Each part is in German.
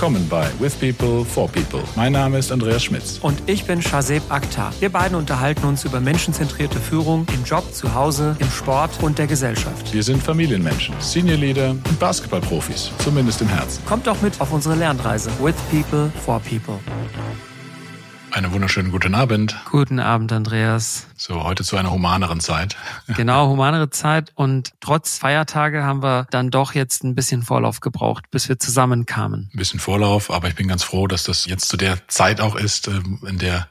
willkommen bei With People for People. Mein Name ist Andreas Schmitz. Und ich bin Shazeb Akhtar. Wir beiden unterhalten uns über menschenzentrierte Führung im Job, zu Hause, im Sport und der Gesellschaft. Wir sind Familienmenschen, Senior Leader und Basketballprofis, zumindest im Herzen. Kommt doch mit auf unsere Lernreise. With People for People. Einen wunderschönen guten Abend. Guten Abend, Andreas. So, heute zu einer humaneren Zeit. Genau, humanere Zeit. Und trotz Feiertage haben wir dann doch jetzt ein bisschen Vorlauf gebraucht, bis wir zusammenkamen. Ein bisschen Vorlauf, aber ich bin ganz froh, dass das jetzt zu der Zeit auch ist, ähm, in der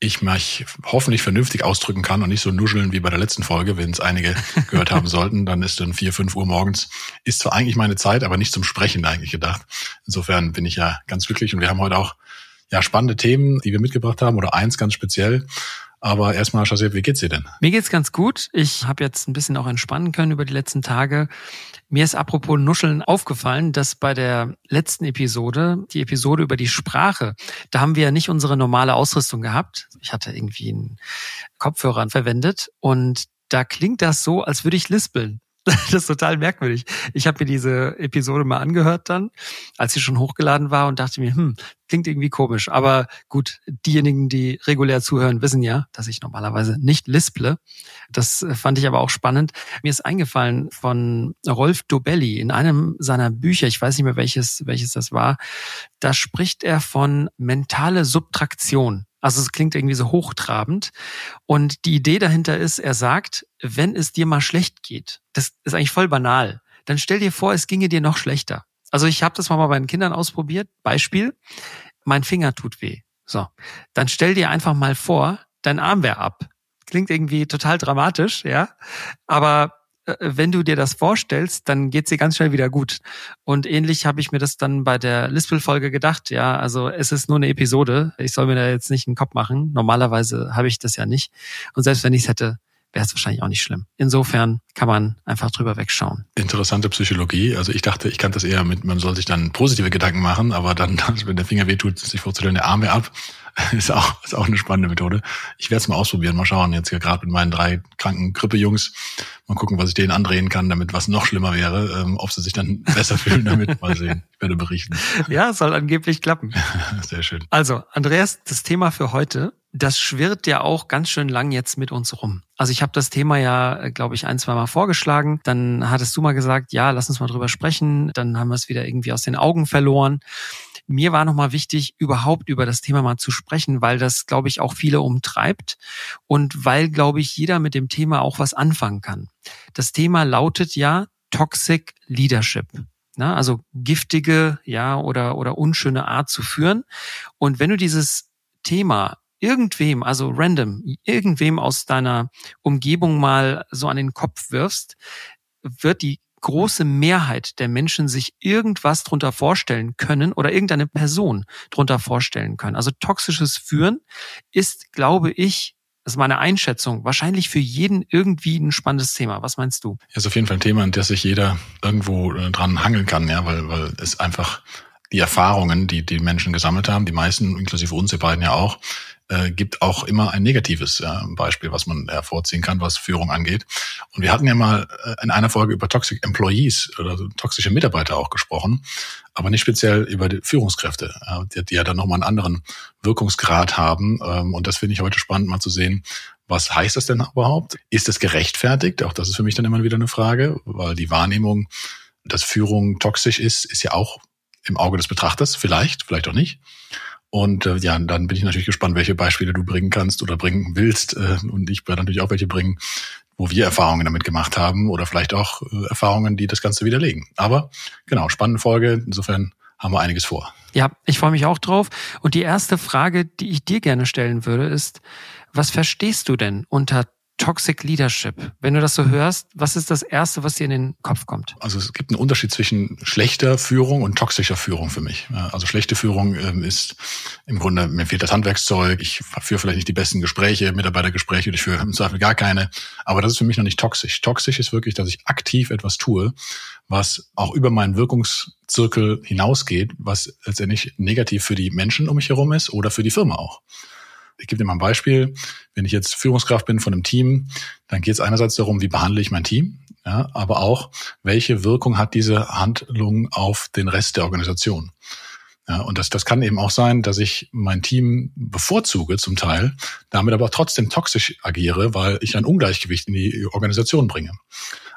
ich mich hoffentlich vernünftig ausdrücken kann und nicht so nuscheln wie bei der letzten Folge, wenn es einige gehört haben sollten, dann ist dann vier, fünf Uhr morgens. Ist zwar eigentlich meine Zeit, aber nicht zum Sprechen eigentlich gedacht. Insofern bin ich ja ganz glücklich und wir haben heute auch ja, spannende Themen, die wir mitgebracht haben oder eins ganz speziell. Aber erstmal, Shazib, wie geht's dir denn? Mir geht's ganz gut. Ich habe jetzt ein bisschen auch entspannen können über die letzten Tage. Mir ist apropos Nuscheln aufgefallen, dass bei der letzten Episode, die Episode über die Sprache, da haben wir ja nicht unsere normale Ausrüstung gehabt. Ich hatte irgendwie einen Kopfhörer verwendet und da klingt das so, als würde ich lispeln. Das ist total merkwürdig. Ich habe mir diese Episode mal angehört dann, als sie schon hochgeladen war und dachte mir, hm, klingt irgendwie komisch. Aber gut, diejenigen, die regulär zuhören, wissen ja, dass ich normalerweise nicht lisple. Das fand ich aber auch spannend. Mir ist eingefallen von Rolf Dobelli in einem seiner Bücher, ich weiß nicht mehr welches, welches das war, da spricht er von mentale Subtraktion. Also es klingt irgendwie so hochtrabend. Und die Idee dahinter ist, er sagt, wenn es dir mal schlecht geht, das ist eigentlich voll banal, dann stell dir vor, es ginge dir noch schlechter. Also ich habe das mal bei meinen Kindern ausprobiert. Beispiel, mein Finger tut weh. So, dann stell dir einfach mal vor, dein Arm wäre ab. Klingt irgendwie total dramatisch, ja. Aber wenn du dir das vorstellst, dann geht's dir ganz schnell wieder gut. Und ähnlich habe ich mir das dann bei der Lispel-Folge gedacht. Ja, also es ist nur eine Episode. Ich soll mir da jetzt nicht einen Kopf machen. Normalerweise habe ich das ja nicht. Und selbst wenn ich es hätte, wäre es wahrscheinlich auch nicht schlimm. Insofern kann man einfach drüber wegschauen. Interessante Psychologie. Also ich dachte, ich kann das eher mit, man soll sich dann positive Gedanken machen, aber dann, wenn der Finger wehtut, sich vorzustellen, der Arm wäre ab, ist auch, ist auch eine spannende Methode. Ich werde es mal ausprobieren, mal schauen. Jetzt hier gerade mit meinen drei kranken Grippejungs. Mal gucken, was ich denen andrehen kann, damit was noch schlimmer wäre. Ähm, ob sie sich dann besser fühlen damit. Mal sehen. Ich werde berichten. Ja, soll angeblich klappen. Sehr schön. Also, Andreas, das Thema für heute das schwirrt ja auch ganz schön lang jetzt mit uns rum. Also ich habe das Thema ja, glaube ich, ein, zwei Mal vorgeschlagen. Dann hattest du mal gesagt, ja, lass uns mal drüber sprechen. Dann haben wir es wieder irgendwie aus den Augen verloren. Mir war nochmal wichtig, überhaupt über das Thema mal zu sprechen, weil das, glaube ich, auch viele umtreibt und weil, glaube ich, jeder mit dem Thema auch was anfangen kann. Das Thema lautet ja Toxic Leadership. Na, also giftige, ja, oder, oder unschöne Art zu führen. Und wenn du dieses Thema irgendwem, also random, irgendwem aus deiner Umgebung mal so an den Kopf wirfst, wird die große Mehrheit der Menschen sich irgendwas drunter vorstellen können oder irgendeine Person drunter vorstellen können. Also toxisches Führen ist, glaube ich, das ist meine Einschätzung, wahrscheinlich für jeden irgendwie ein spannendes Thema. Was meinst du? Ja, ist auf jeden Fall ein Thema, an das sich jeder irgendwo äh, dran hangeln kann, ja, weil, weil es einfach die Erfahrungen, die die Menschen gesammelt haben, die meisten, inklusive uns, wir beiden ja auch, äh, gibt auch immer ein negatives äh, Beispiel, was man hervorziehen kann, was Führung angeht. Und wir hatten ja mal äh, in einer Folge über Toxic Employees oder toxische Mitarbeiter auch gesprochen, aber nicht speziell über die Führungskräfte, äh, die, die ja dann nochmal einen anderen Wirkungsgrad haben. Ähm, und das finde ich heute spannend mal zu sehen, was heißt das denn überhaupt? Ist es gerechtfertigt? Auch das ist für mich dann immer wieder eine Frage, weil die Wahrnehmung, dass Führung toxisch ist, ist ja auch im Auge des Betrachters, vielleicht, vielleicht auch nicht. Und äh, ja, dann bin ich natürlich gespannt, welche Beispiele du bringen kannst oder bringen willst. Äh, und ich werde natürlich auch welche bringen, wo wir Erfahrungen damit gemacht haben oder vielleicht auch äh, Erfahrungen, die das Ganze widerlegen. Aber genau, spannende Folge. Insofern haben wir einiges vor. Ja, ich freue mich auch drauf. Und die erste Frage, die ich dir gerne stellen würde, ist, was verstehst du denn unter Toxic Leadership. Wenn du das so hörst, was ist das Erste, was dir in den Kopf kommt? Also es gibt einen Unterschied zwischen schlechter Führung und toxischer Führung für mich. Also schlechte Führung ähm, ist im Grunde, mir fehlt das Handwerkszeug, ich führe vielleicht nicht die besten Gespräche, Mitarbeitergespräche, ich führe im Zweifel gar keine. Aber das ist für mich noch nicht toxisch. Toxisch ist wirklich, dass ich aktiv etwas tue, was auch über meinen Wirkungszirkel hinausgeht, was letztendlich negativ für die Menschen um mich herum ist oder für die Firma auch ich gebe dir mal ein Beispiel. Wenn ich jetzt Führungskraft bin von einem Team, dann geht es einerseits darum, wie behandle ich mein Team, ja, aber auch, welche Wirkung hat diese Handlung auf den Rest der Organisation. Ja, und das, das kann eben auch sein, dass ich mein Team bevorzuge zum Teil, damit aber trotzdem toxisch agiere, weil ich ein Ungleichgewicht in die Organisation bringe.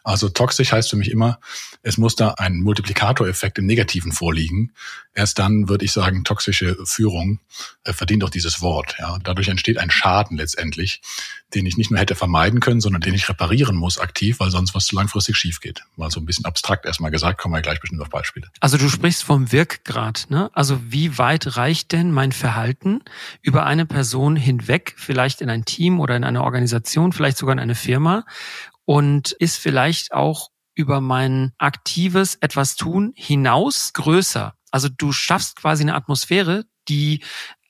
Also toxisch heißt für mich immer, es muss da ein Multiplikatoreffekt im Negativen vorliegen. Erst dann würde ich sagen, toxische Führung äh, verdient auch dieses Wort. Ja. Dadurch entsteht ein Schaden letztendlich, den ich nicht nur hätte vermeiden können, sondern den ich reparieren muss aktiv, weil sonst was langfristig schief geht. Mal so ein bisschen abstrakt erstmal gesagt, kommen wir gleich bestimmt auf Beispiele. Also du sprichst vom Wirkgrad, ne? Also wie weit reicht denn mein Verhalten über eine Person hinweg, vielleicht in ein Team oder in eine Organisation, vielleicht sogar in eine Firma, und ist vielleicht auch über mein aktives etwas tun hinaus größer. Also du schaffst quasi eine Atmosphäre, die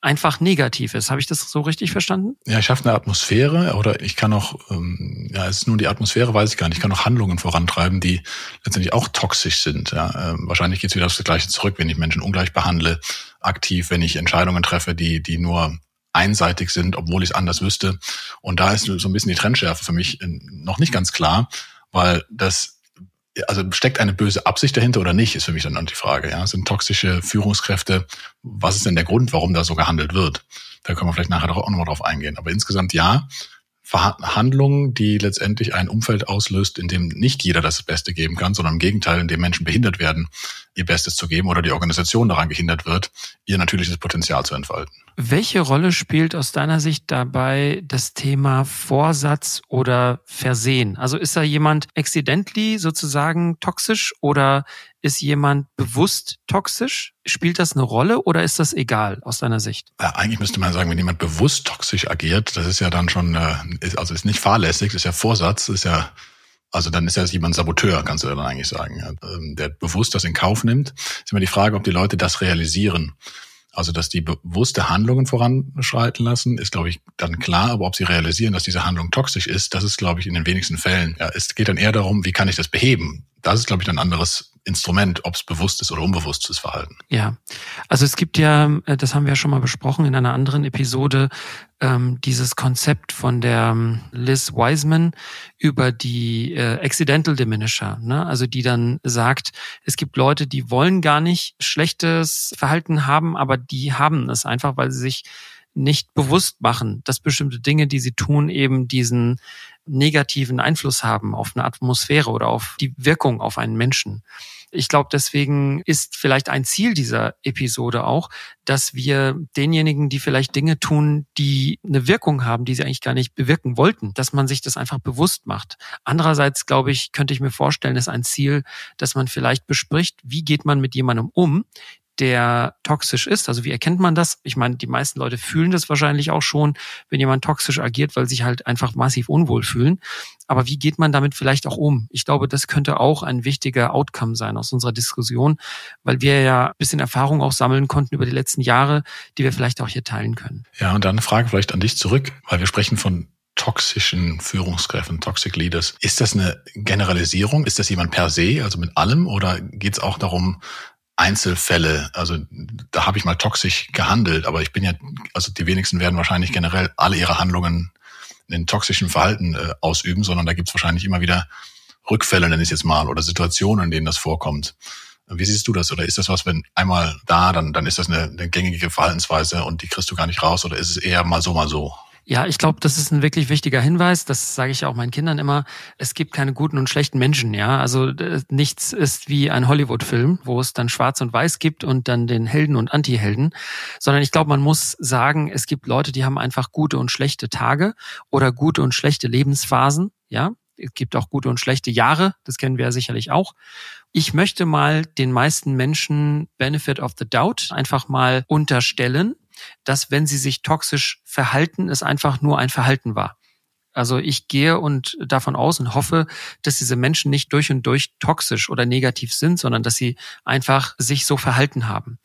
einfach negativ ist. Habe ich das so richtig verstanden? Ja, ich schaffe eine Atmosphäre oder ich kann auch, ähm, ja, es ist nur die Atmosphäre, weiß ich gar nicht, ich kann auch Handlungen vorantreiben, die letztendlich auch toxisch sind. Ja, ähm, wahrscheinlich geht es wieder aufs Gleiche zurück, wenn ich Menschen ungleich behandle, aktiv, wenn ich Entscheidungen treffe, die, die nur einseitig sind, obwohl ich es anders wüsste. Und da ist so ein bisschen die Trennschärfe für mich äh, noch nicht ganz klar, weil das also steckt eine böse Absicht dahinter oder nicht, ist für mich dann die Frage. Ja, sind toxische Führungskräfte, was ist denn der Grund, warum da so gehandelt wird? Da können wir vielleicht nachher auch nochmal drauf eingehen. Aber insgesamt ja, Verhandlungen, die letztendlich ein Umfeld auslöst, in dem nicht jeder das Beste geben kann, sondern im Gegenteil, in dem Menschen behindert werden, ihr Bestes zu geben oder die Organisation daran gehindert wird, ihr natürliches Potenzial zu entfalten. Welche Rolle spielt aus deiner Sicht dabei das Thema Vorsatz oder Versehen? Also ist da jemand accidentally sozusagen toxisch oder ist jemand bewusst toxisch? Spielt das eine Rolle oder ist das egal aus deiner Sicht? Ja, eigentlich müsste man sagen, wenn jemand bewusst toxisch agiert, das ist ja dann schon, äh, also ist nicht fahrlässig, ist ja Vorsatz, ist ja also dann ist ja jemand Saboteur, kannst du dann eigentlich sagen, ähm, der bewusst das in Kauf nimmt. Ist immer die Frage, ob die Leute das realisieren. Also, dass die bewusste Handlungen voranschreiten lassen, ist, glaube ich, dann klar. Aber ob sie realisieren, dass diese Handlung toxisch ist, das ist, glaube ich, in den wenigsten Fällen. Ja, es geht dann eher darum, wie kann ich das beheben? Das ist, glaube ich, ein anderes Instrument, ob es bewusst ist oder unbewusstes Verhalten. Ja, also es gibt ja, äh, das haben wir ja schon mal besprochen in einer anderen Episode, ähm, dieses Konzept von der ähm, Liz Wiseman über die äh, Accidental Diminisher, ne? also die dann sagt, es gibt Leute, die wollen gar nicht schlechtes Verhalten haben, aber die haben es einfach, weil sie sich nicht bewusst machen, dass bestimmte Dinge, die sie tun, eben diesen negativen Einfluss haben auf eine Atmosphäre oder auf die Wirkung auf einen Menschen. Ich glaube, deswegen ist vielleicht ein Ziel dieser Episode auch, dass wir denjenigen, die vielleicht Dinge tun, die eine Wirkung haben, die sie eigentlich gar nicht bewirken wollten, dass man sich das einfach bewusst macht. Andererseits, glaube ich, könnte ich mir vorstellen, ist ein Ziel, dass man vielleicht bespricht, wie geht man mit jemandem um, der toxisch ist. Also wie erkennt man das? Ich meine, die meisten Leute fühlen das wahrscheinlich auch schon, wenn jemand toxisch agiert, weil sie sich halt einfach massiv unwohl fühlen. Aber wie geht man damit vielleicht auch um? Ich glaube, das könnte auch ein wichtiger Outcome sein aus unserer Diskussion, weil wir ja ein bisschen Erfahrung auch sammeln konnten über die letzten Jahre, die wir vielleicht auch hier teilen können. Ja, und dann eine Frage vielleicht an dich zurück, weil wir sprechen von toxischen Führungskräften, Toxic Leaders. Ist das eine Generalisierung? Ist das jemand per se, also mit allem? Oder geht es auch darum, Einzelfälle, also da habe ich mal toxisch gehandelt, aber ich bin ja, also die wenigsten werden wahrscheinlich generell alle ihre Handlungen in toxischen Verhalten äh, ausüben, sondern da gibt es wahrscheinlich immer wieder Rückfälle, nenne ich es jetzt mal, oder Situationen, in denen das vorkommt. Wie siehst du das? Oder ist das was, wenn einmal da, dann, dann ist das eine, eine gängige Verhaltensweise und die kriegst du gar nicht raus? Oder ist es eher mal so, mal so? Ja, ich glaube, das ist ein wirklich wichtiger Hinweis. Das sage ich auch meinen Kindern immer. Es gibt keine guten und schlechten Menschen, ja. Also nichts ist wie ein Hollywood-Film, wo es dann Schwarz und Weiß gibt und dann den Helden und Anti-Helden, sondern ich glaube, man muss sagen, es gibt Leute, die haben einfach gute und schlechte Tage oder gute und schlechte Lebensphasen, ja. Es gibt auch gute und schlechte Jahre, das kennen wir ja sicherlich auch. Ich möchte mal den meisten Menschen Benefit of the Doubt einfach mal unterstellen dass wenn sie sich toxisch verhalten, es einfach nur ein Verhalten war. Also ich gehe und davon aus und hoffe, dass diese Menschen nicht durch und durch toxisch oder negativ sind, sondern dass sie einfach sich so verhalten haben.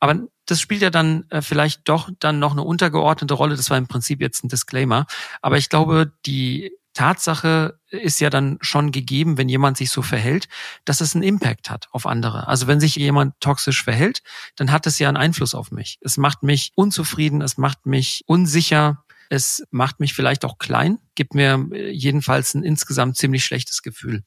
Aber das spielt ja dann äh, vielleicht doch dann noch eine untergeordnete Rolle. Das war im Prinzip jetzt ein Disclaimer. Aber ich glaube, die Tatsache ist ja dann schon gegeben, wenn jemand sich so verhält, dass es einen Impact hat auf andere. Also wenn sich jemand toxisch verhält, dann hat es ja einen Einfluss auf mich. Es macht mich unzufrieden, es macht mich unsicher, es macht mich vielleicht auch klein, gibt mir jedenfalls ein insgesamt ziemlich schlechtes Gefühl.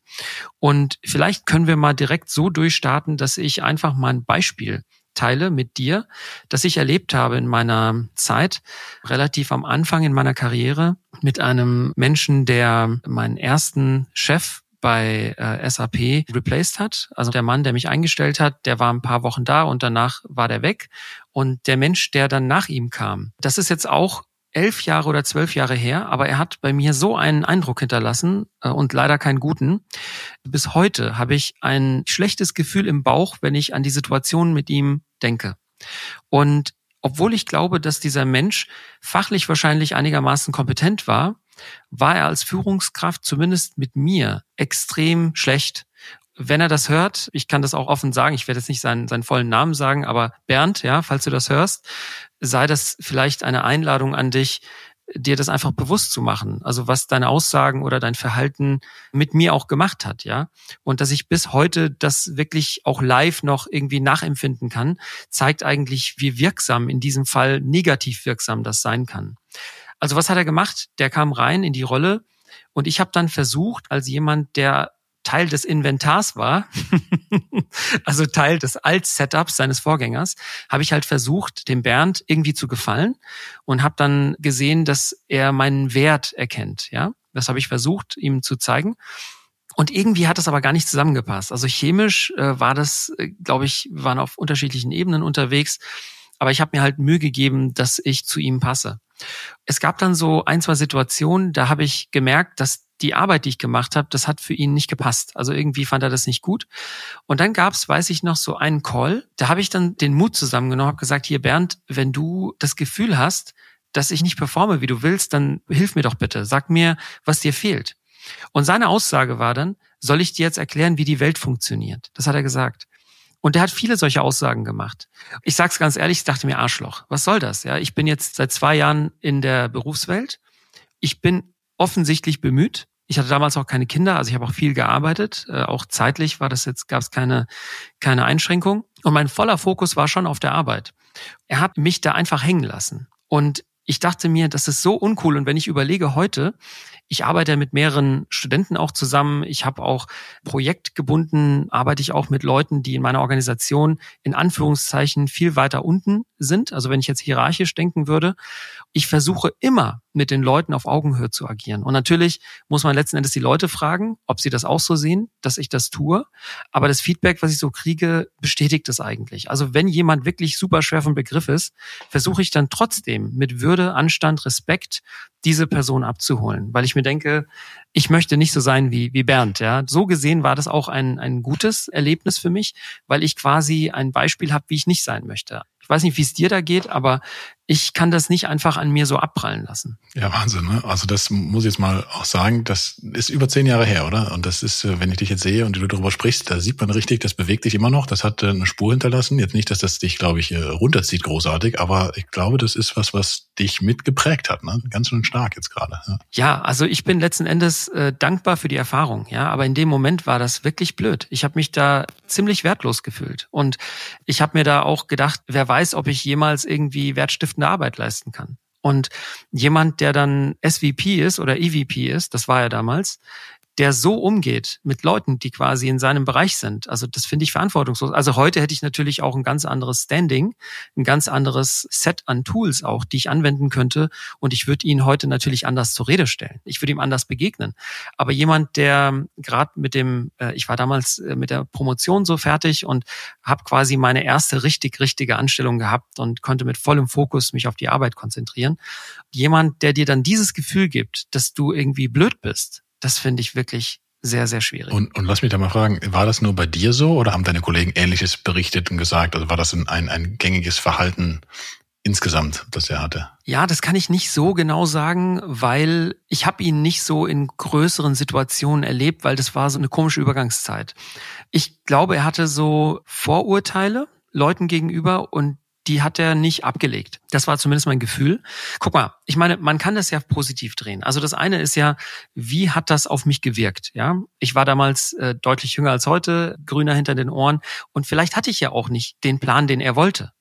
Und vielleicht können wir mal direkt so durchstarten, dass ich einfach mal ein Beispiel teile mit dir, das ich erlebt habe in meiner Zeit, relativ am Anfang in meiner Karriere, mit einem Menschen, der meinen ersten Chef bei äh, SAP replaced hat. Also der Mann, der mich eingestellt hat, der war ein paar Wochen da und danach war der weg. Und der Mensch, der dann nach ihm kam, das ist jetzt auch elf Jahre oder zwölf Jahre her, aber er hat bei mir so einen Eindruck hinterlassen äh, und leider keinen guten. Bis heute habe ich ein schlechtes Gefühl im Bauch, wenn ich an die Situation mit ihm denke. Und obwohl ich glaube, dass dieser Mensch fachlich wahrscheinlich einigermaßen kompetent war, war er als Führungskraft zumindest mit mir extrem schlecht wenn er das hört, ich kann das auch offen sagen, ich werde jetzt nicht seinen, seinen vollen Namen sagen, aber Bernd, ja, falls du das hörst, sei das vielleicht eine Einladung an dich, dir das einfach bewusst zu machen. Also was deine Aussagen oder dein Verhalten mit mir auch gemacht hat, ja. Und dass ich bis heute das wirklich auch live noch irgendwie nachempfinden kann, zeigt eigentlich, wie wirksam in diesem Fall negativ wirksam das sein kann. Also was hat er gemacht? Der kam rein in die Rolle und ich habe dann versucht, als jemand, der Teil des Inventars war, also Teil des Alt-Setups seines Vorgängers, habe ich halt versucht, dem Bernd irgendwie zu gefallen und habe dann gesehen, dass er meinen Wert erkennt. Ja, das habe ich versucht, ihm zu zeigen. Und irgendwie hat das aber gar nicht zusammengepasst. Also chemisch äh, war das, äh, glaube ich, waren auf unterschiedlichen Ebenen unterwegs. Aber ich habe mir halt Mühe gegeben, dass ich zu ihm passe. Es gab dann so ein, zwei Situationen, da habe ich gemerkt, dass die Arbeit, die ich gemacht habe, das hat für ihn nicht gepasst. Also irgendwie fand er das nicht gut. Und dann gab es, weiß ich noch, so einen Call. Da habe ich dann den Mut zusammengenommen, habe gesagt, hier Bernd, wenn du das Gefühl hast, dass ich nicht performe, wie du willst, dann hilf mir doch bitte. Sag mir, was dir fehlt. Und seine Aussage war dann, soll ich dir jetzt erklären, wie die Welt funktioniert? Das hat er gesagt. Und er hat viele solche Aussagen gemacht. Ich sag's ganz ehrlich, ich dachte mir Arschloch. Was soll das? Ja, ich bin jetzt seit zwei Jahren in der Berufswelt. Ich bin offensichtlich bemüht. Ich hatte damals auch keine Kinder, also ich habe auch viel gearbeitet. Äh, auch zeitlich war das jetzt, gab es keine, keine Einschränkung. Und mein voller Fokus war schon auf der Arbeit. Er hat mich da einfach hängen lassen. Und ich dachte mir, das ist so uncool. Und wenn ich überlege heute, ich arbeite mit mehreren Studenten auch zusammen. Ich habe auch projektgebunden, arbeite ich auch mit Leuten, die in meiner Organisation in Anführungszeichen viel weiter unten sind. Also wenn ich jetzt hierarchisch denken würde. Ich versuche immer mit den Leuten auf Augenhöhe zu agieren. Und natürlich muss man letzten Endes die Leute fragen, ob sie das auch so sehen, dass ich das tue. Aber das Feedback, was ich so kriege, bestätigt es eigentlich. Also wenn jemand wirklich super schwer vom Begriff ist, versuche ich dann trotzdem mit Würde, Anstand, Respekt diese Person abzuholen, weil ich mir denke, ich möchte nicht so sein wie, wie Bernd. Ja, so gesehen war das auch ein, ein gutes Erlebnis für mich, weil ich quasi ein Beispiel habe, wie ich nicht sein möchte. Ich weiß nicht, wie es dir da geht, aber ich kann das nicht einfach an mir so abprallen lassen. Ja, Wahnsinn. Ne? Also das muss ich jetzt mal auch sagen, das ist über zehn Jahre her, oder? Und das ist, äh, wenn ich dich jetzt sehe und du darüber sprichst, da sieht man richtig, das bewegt dich immer noch. Das hat äh, eine Spur hinterlassen. Jetzt nicht, dass das dich, glaube ich, äh, runterzieht großartig, aber ich glaube, das ist was, was dich mitgeprägt hat. Ne? Ganz schön stark jetzt gerade. Ja. ja, also ich bin letzten Endes äh, dankbar für die Erfahrung. Ja, aber in dem Moment war das wirklich blöd. Ich habe mich da ziemlich wertlos gefühlt und ich habe mir da auch gedacht, wer weiß, ob ich jemals irgendwie wertstiftende Arbeit leisten kann. Und jemand, der dann SVP ist oder EVP ist, das war er damals, der so umgeht mit Leuten, die quasi in seinem Bereich sind. Also das finde ich verantwortungslos. Also heute hätte ich natürlich auch ein ganz anderes Standing, ein ganz anderes Set an Tools auch, die ich anwenden könnte. Und ich würde ihn heute natürlich anders zur Rede stellen. Ich würde ihm anders begegnen. Aber jemand, der gerade mit dem, äh, ich war damals äh, mit der Promotion so fertig und habe quasi meine erste richtig, richtige Anstellung gehabt und konnte mit vollem Fokus mich auf die Arbeit konzentrieren. Jemand, der dir dann dieses Gefühl gibt, dass du irgendwie blöd bist, das finde ich wirklich sehr, sehr schwierig. Und, und lass mich da mal fragen, war das nur bei dir so oder haben deine Kollegen Ähnliches berichtet und gesagt? Also war das ein, ein, ein gängiges Verhalten insgesamt, das er hatte? Ja, das kann ich nicht so genau sagen, weil ich habe ihn nicht so in größeren Situationen erlebt, weil das war so eine komische Übergangszeit. Ich glaube, er hatte so Vorurteile Leuten gegenüber und die hat er nicht abgelegt. Das war zumindest mein Gefühl. Guck mal, ich meine, man kann das ja positiv drehen. Also das eine ist ja, wie hat das auf mich gewirkt? Ja, ich war damals äh, deutlich jünger als heute, grüner hinter den Ohren und vielleicht hatte ich ja auch nicht den Plan, den er wollte.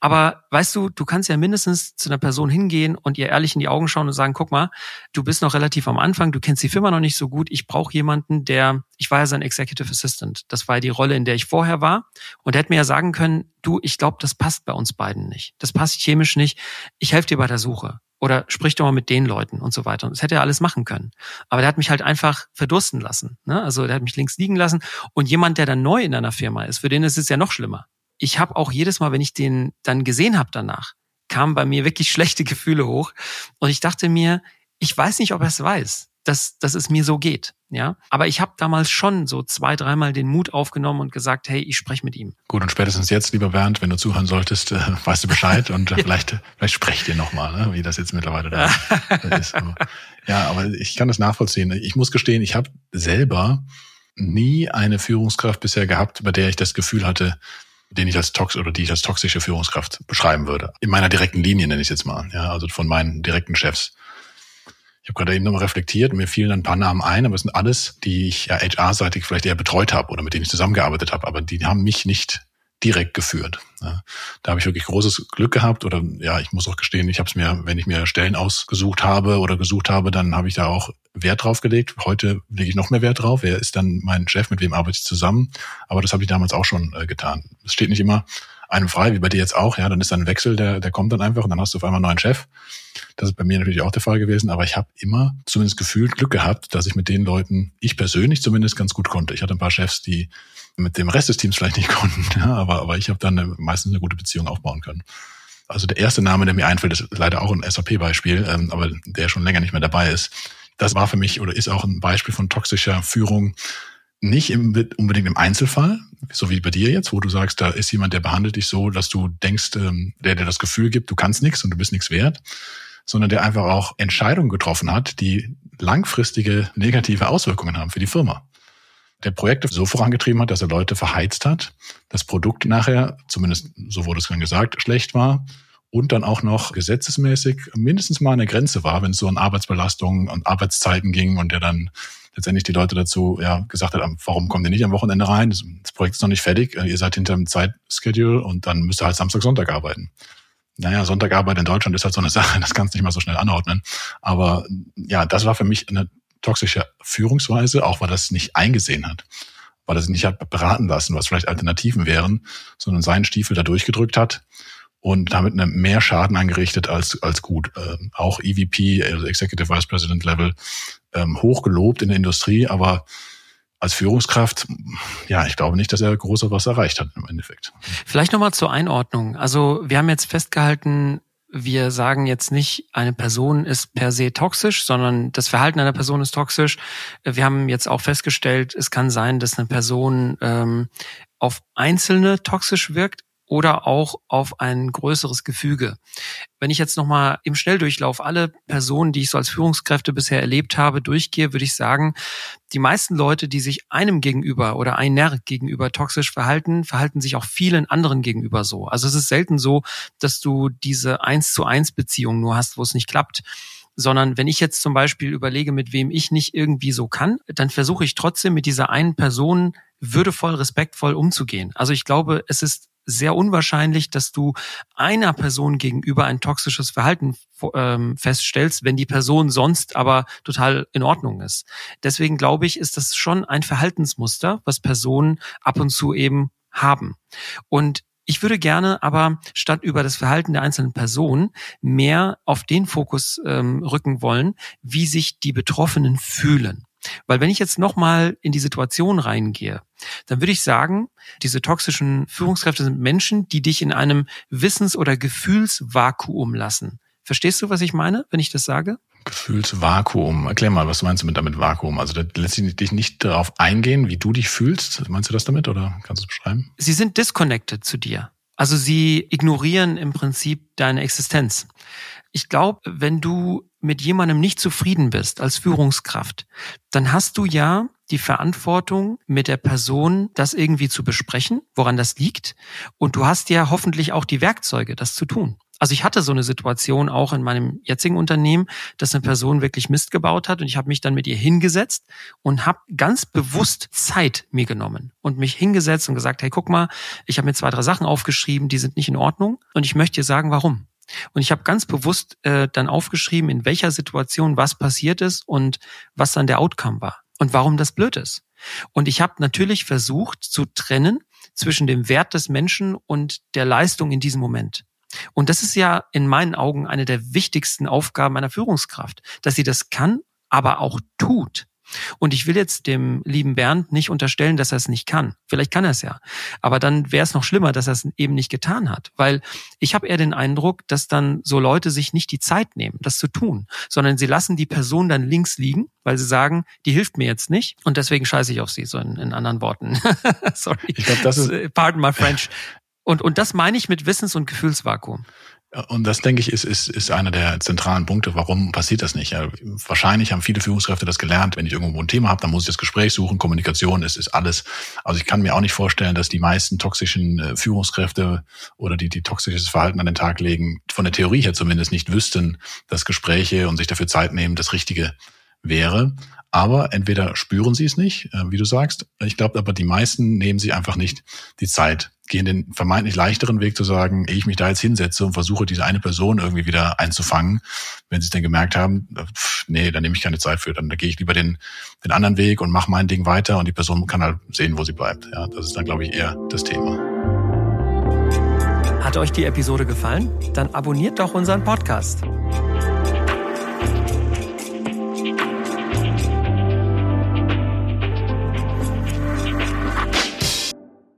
Aber weißt du, du kannst ja mindestens zu einer Person hingehen und ihr ehrlich in die Augen schauen und sagen, guck mal, du bist noch relativ am Anfang, du kennst die Firma noch nicht so gut, ich brauche jemanden, der, ich war ja sein Executive Assistant, das war ja die Rolle, in der ich vorher war und er hätte mir ja sagen können, du, ich glaube, das passt bei uns beiden nicht, das passt chemisch nicht, ich helfe dir bei der Suche oder sprich doch mal mit den Leuten und so weiter. Und das hätte er alles machen können. Aber der hat mich halt einfach verdursten lassen. Ne? Also der hat mich links liegen lassen. Und jemand, der dann neu in einer Firma ist, für den ist es ja noch schlimmer ich habe auch jedes Mal, wenn ich den dann gesehen habe danach, kamen bei mir wirklich schlechte Gefühle hoch. Und ich dachte mir, ich weiß nicht, ob er es weiß, dass, dass es mir so geht. Ja, aber ich habe damals schon so zwei, dreimal den Mut aufgenommen und gesagt, hey, ich spreche mit ihm. Gut, und spätestens jetzt, lieber Bernd, wenn du zuhören solltest, äh, weißt du Bescheid und äh, vielleicht, vielleicht sprecht ihr nochmal, ne, wie das jetzt mittlerweile da ist. Ja, aber ich kann das nachvollziehen. Ich muss gestehen, ich habe selber nie eine Führungskraft bisher gehabt, bei der ich das Gefühl hatte, den ich als tox oder die ich als toxische Führungskraft beschreiben würde. In meiner direkten Linie nenne ich es jetzt mal, ja, also von meinen direkten Chefs. Ich habe gerade eben nochmal reflektiert mir fielen ein paar Namen ein, aber es sind alles, die ich ja HR-seitig vielleicht eher betreut habe oder mit denen ich zusammengearbeitet habe, aber die haben mich nicht direkt geführt. Ja, da habe ich wirklich großes Glück gehabt oder ja, ich muss auch gestehen, ich habe es mir, wenn ich mir Stellen ausgesucht habe oder gesucht habe, dann habe ich da auch Wert drauf gelegt. Heute lege ich noch mehr Wert drauf. Wer ist dann mein Chef, mit wem arbeite ich zusammen? Aber das habe ich damals auch schon äh, getan. Es steht nicht immer einem frei, wie bei dir jetzt auch. Ja, dann ist dann ein Wechsel, der, der kommt dann einfach und dann hast du auf einmal einen neuen Chef. Das ist bei mir natürlich auch der Fall gewesen, aber ich habe immer zumindest gefühlt Glück gehabt, dass ich mit den Leuten, ich persönlich zumindest ganz gut konnte. Ich hatte ein paar Chefs, die mit dem Rest des Teams vielleicht nicht konnten, ja, aber, aber ich habe dann eine, meistens eine gute Beziehung aufbauen können. Also der erste Name, der mir einfällt, ist leider auch ein SAP-Beispiel, ähm, aber der schon länger nicht mehr dabei ist. Das war für mich oder ist auch ein Beispiel von toxischer Führung, nicht im, unbedingt im Einzelfall, so wie bei dir jetzt, wo du sagst, da ist jemand, der behandelt dich so, dass du denkst, ähm, der dir das Gefühl gibt, du kannst nichts und du bist nichts wert, sondern der einfach auch Entscheidungen getroffen hat, die langfristige negative Auswirkungen haben für die Firma. Der Projekte so vorangetrieben hat, dass er Leute verheizt hat, das Produkt nachher, zumindest so wurde es dann gesagt, schlecht war und dann auch noch gesetzesmäßig mindestens mal der Grenze war, wenn es so an Arbeitsbelastung und Arbeitszeiten ging und der dann letztendlich die Leute dazu ja gesagt hat, warum kommt ihr nicht am Wochenende rein? Das, das Projekt ist noch nicht fertig, ihr seid hinter dem Zeitschedule und dann müsst ihr halt Samstag, Sonntag arbeiten. Naja, Sonntagarbeit in Deutschland ist halt so eine Sache, das kannst du nicht mal so schnell anordnen. Aber ja, das war für mich eine toxische Führungsweise, auch weil es nicht eingesehen hat, weil er sich nicht hat beraten lassen, was vielleicht Alternativen wären, sondern seinen Stiefel da durchgedrückt hat und damit mehr Schaden angerichtet als, als gut. Ähm, auch EVP, also Executive Vice President Level, ähm, hochgelobt in der Industrie, aber als Führungskraft, ja, ich glaube nicht, dass er große was erreicht hat im Endeffekt. Vielleicht nochmal zur Einordnung. Also wir haben jetzt festgehalten, wir sagen jetzt nicht, eine Person ist per se toxisch, sondern das Verhalten einer Person ist toxisch. Wir haben jetzt auch festgestellt, es kann sein, dass eine Person ähm, auf Einzelne toxisch wirkt, oder auch auf ein größeres Gefüge. Wenn ich jetzt nochmal im Schnelldurchlauf alle Personen, die ich so als Führungskräfte bisher erlebt habe, durchgehe, würde ich sagen, die meisten Leute, die sich einem gegenüber oder einer gegenüber toxisch verhalten, verhalten sich auch vielen anderen gegenüber so. Also es ist selten so, dass du diese eins zu eins Beziehung nur hast, wo es nicht klappt sondern wenn ich jetzt zum Beispiel überlege, mit wem ich nicht irgendwie so kann, dann versuche ich trotzdem mit dieser einen Person würdevoll, respektvoll umzugehen. Also ich glaube, es ist sehr unwahrscheinlich, dass du einer Person gegenüber ein toxisches Verhalten ähm, feststellst, wenn die Person sonst aber total in Ordnung ist. Deswegen glaube ich, ist das schon ein Verhaltensmuster, was Personen ab und zu eben haben. Und ich würde gerne aber statt über das Verhalten der einzelnen Person mehr auf den Fokus ähm, rücken wollen, wie sich die Betroffenen fühlen. Weil wenn ich jetzt nochmal in die Situation reingehe, dann würde ich sagen, diese toxischen Führungskräfte sind Menschen, die dich in einem Wissens- oder Gefühlsvakuum lassen. Verstehst du, was ich meine, wenn ich das sage? Gefühlsvakuum. Erklär mal, was meinst du mit damit Vakuum? Also da lässt sich dich nicht darauf eingehen, wie du dich fühlst. Meinst du das damit oder kannst du es beschreiben? Sie sind disconnected zu dir. Also sie ignorieren im Prinzip deine Existenz. Ich glaube, wenn du mit jemandem nicht zufrieden bist als Führungskraft, dann hast du ja die Verantwortung, mit der Person das irgendwie zu besprechen, woran das liegt. Und du hast ja hoffentlich auch die Werkzeuge, das zu tun. Also ich hatte so eine Situation auch in meinem jetzigen Unternehmen, dass eine Person wirklich Mist gebaut hat und ich habe mich dann mit ihr hingesetzt und habe ganz bewusst Zeit mir genommen und mich hingesetzt und gesagt, hey, guck mal, ich habe mir zwei, drei Sachen aufgeschrieben, die sind nicht in Ordnung und ich möchte dir sagen, warum. Und ich habe ganz bewusst äh, dann aufgeschrieben, in welcher Situation was passiert ist und was dann der Outcome war und warum das blöd ist. Und ich habe natürlich versucht zu trennen zwischen dem Wert des Menschen und der Leistung in diesem Moment. Und das ist ja in meinen Augen eine der wichtigsten Aufgaben einer Führungskraft, dass sie das kann, aber auch tut. Und ich will jetzt dem lieben Bernd nicht unterstellen, dass er es nicht kann. Vielleicht kann er es ja. Aber dann wäre es noch schlimmer, dass er es eben nicht getan hat. Weil ich habe eher den Eindruck, dass dann so Leute sich nicht die Zeit nehmen, das zu tun, sondern sie lassen die Person dann links liegen, weil sie sagen, die hilft mir jetzt nicht und deswegen scheiße ich auf sie, so in, in anderen Worten. Sorry. Ich glaube, das ist. Pardon my French. Und, und das meine ich mit Wissens- und Gefühlsvakuum. Und das, denke ich, ist, ist, ist einer der zentralen Punkte. Warum passiert das nicht? Ja, wahrscheinlich haben viele Führungskräfte das gelernt. Wenn ich irgendwo ein Thema habe, dann muss ich das Gespräch suchen. Kommunikation ist, ist alles. Also ich kann mir auch nicht vorstellen, dass die meisten toxischen äh, Führungskräfte oder die, die toxisches Verhalten an den Tag legen, von der Theorie her zumindest nicht wüssten, dass Gespräche und sich dafür Zeit nehmen das Richtige wäre. Aber entweder spüren sie es nicht, äh, wie du sagst. Ich glaube aber, die meisten nehmen sich einfach nicht die Zeit, gehen den vermeintlich leichteren Weg zu sagen, ehe ich mich da jetzt hinsetze und versuche, diese eine Person irgendwie wieder einzufangen. Wenn sie es dann gemerkt haben, pff, nee, dann nehme ich keine Zeit für, dann da gehe ich lieber den, den anderen Weg und mache mein Ding weiter und die Person kann halt sehen, wo sie bleibt. Ja, das ist dann, glaube ich, eher das Thema. Hat euch die Episode gefallen? Dann abonniert doch unseren Podcast.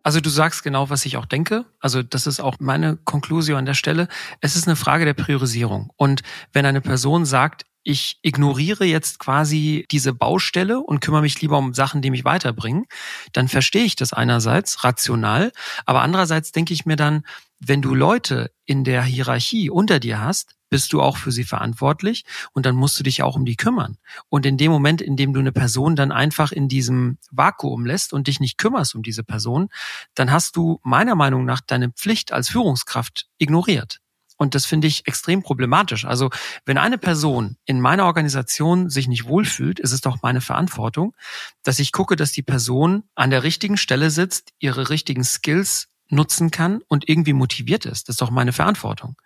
Also du sagst genau, was ich auch denke. Also das ist auch meine Konklusion an der Stelle. Es ist eine Frage der Priorisierung. Und wenn eine Person sagt, ich ignoriere jetzt quasi diese Baustelle und kümmere mich lieber um Sachen, die mich weiterbringen, dann verstehe ich das einerseits rational, aber andererseits denke ich mir dann, wenn du Leute in der Hierarchie unter dir hast, bist du auch für sie verantwortlich und dann musst du dich auch um die kümmern. Und in dem Moment, in dem du eine Person dann einfach in diesem Vakuum lässt und dich nicht kümmerst um diese Person, dann hast du meiner Meinung nach deine Pflicht als Führungskraft ignoriert. Und das finde ich extrem problematisch. Also wenn eine Person in meiner Organisation sich nicht wohlfühlt, ist es doch meine Verantwortung, dass ich gucke, dass die Person an der richtigen Stelle sitzt, ihre richtigen Skills nutzen kann und irgendwie motiviert ist. Das ist doch meine Verantwortung.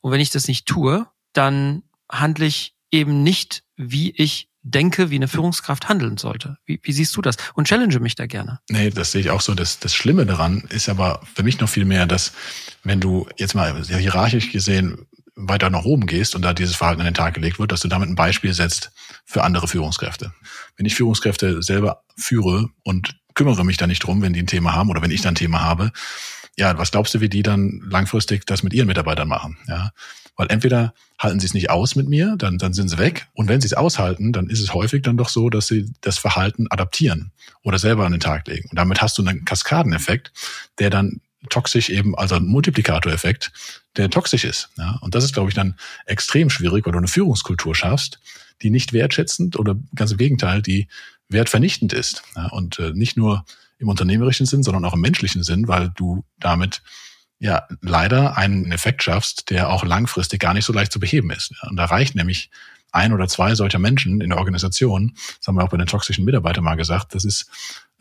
Und wenn ich das nicht tue, dann handle ich eben nicht, wie ich denke, wie eine Führungskraft handeln sollte. Wie, wie siehst du das? Und challenge mich da gerne. Nee, das sehe ich auch so. Das, das Schlimme daran ist aber für mich noch viel mehr, dass wenn du jetzt mal hierarchisch gesehen weiter nach oben gehst und da dieses Verhalten an den Tag gelegt wird, dass du damit ein Beispiel setzt für andere Führungskräfte. Wenn ich Führungskräfte selber führe und kümmere mich da nicht drum, wenn die ein Thema haben oder wenn ich da ein Thema habe. Ja, was glaubst du, wie die dann langfristig das mit ihren Mitarbeitern machen? Ja, weil entweder halten sie es nicht aus mit mir, dann, dann sind sie weg. Und wenn sie es aushalten, dann ist es häufig dann doch so, dass sie das Verhalten adaptieren oder selber an den Tag legen. Und damit hast du einen Kaskadeneffekt, der dann toxisch eben, also ein Multiplikatoreffekt, der toxisch ist. Ja? Und das ist, glaube ich, dann extrem schwierig, weil du eine Führungskultur schaffst, die nicht wertschätzend oder ganz im Gegenteil, die wertvernichtend ist. Ja, und äh, nicht nur im unternehmerischen Sinn, sondern auch im menschlichen Sinn, weil du damit ja leider einen Effekt schaffst, der auch langfristig gar nicht so leicht zu beheben ist. Und da reicht nämlich ein oder zwei solcher Menschen in der Organisation, das haben wir auch bei den toxischen Mitarbeitern mal gesagt, das ist